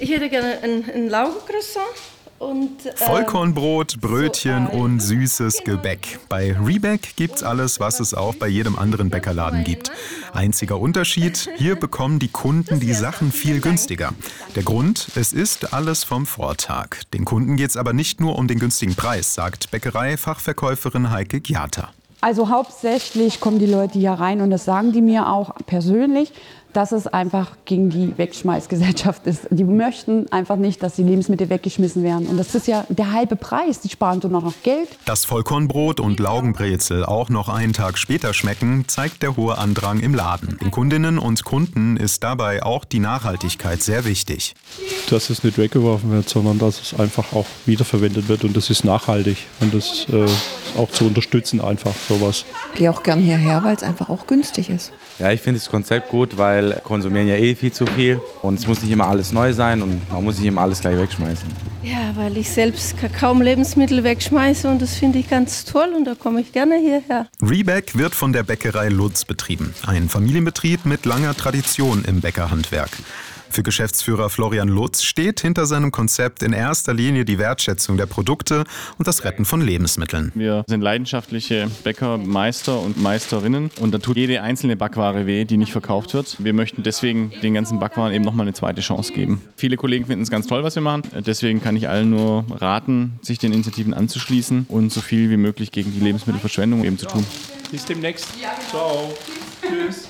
Ich hätte gerne ein, ein Laugencroissant. Und, ähm, Vollkornbrot, Brötchen so und süßes Gebäck. Bei Reback gibt's alles, was es auch bei jedem anderen Bäckerladen gibt. Einziger Unterschied, hier bekommen die Kunden die Sachen viel günstiger. Der Grund, es ist alles vom Vortag. Den Kunden geht's aber nicht nur um den günstigen Preis, sagt Bäckerei-Fachverkäuferin Heike Giata. Also hauptsächlich kommen die Leute hier rein und das sagen die mir auch persönlich, dass es einfach gegen die Wegschmeißgesellschaft ist. Die möchten einfach nicht, dass die Lebensmittel weggeschmissen werden. Und das ist ja der halbe Preis. Die sparen nur noch Geld. Dass Vollkornbrot und Laugenbrezel auch noch einen Tag später schmecken, zeigt der hohe Andrang im Laden. Den Kundinnen und Kunden ist dabei auch die Nachhaltigkeit sehr wichtig. dass es nicht weggeworfen wird, sondern dass es einfach auch wiederverwendet wird und das ist nachhaltig und das äh, auch zu unterstützen einfach sowas. gehe auch gern hierher, weil es einfach auch günstig ist. Ja, ich finde das Konzept gut, weil konsumieren ja eh viel zu viel und es muss nicht immer alles neu sein und man muss nicht immer alles gleich wegschmeißen. Ja, weil ich selbst kaum Lebensmittel wegschmeiße und das finde ich ganz toll und da komme ich gerne hierher. Reback wird von der Bäckerei Lutz betrieben. Ein Familienbetrieb mit langer Tradition im Bäckerhandwerk. Für Geschäftsführer Florian Lutz steht hinter seinem Konzept in erster Linie die Wertschätzung der Produkte und das Retten von Lebensmitteln. Wir sind leidenschaftliche Bäcker, Meister und Meisterinnen und da tut jede einzelne Backware weh, die nicht verkauft wird. Wir möchten deswegen den ganzen Backwaren eben nochmal eine zweite Chance geben. Viele Kollegen finden es ganz toll, was wir machen. Deswegen kann ich allen nur raten, sich den Initiativen anzuschließen und so viel wie möglich gegen die Lebensmittelverschwendung eben zu tun. Bis demnächst. Ciao. Tschüss.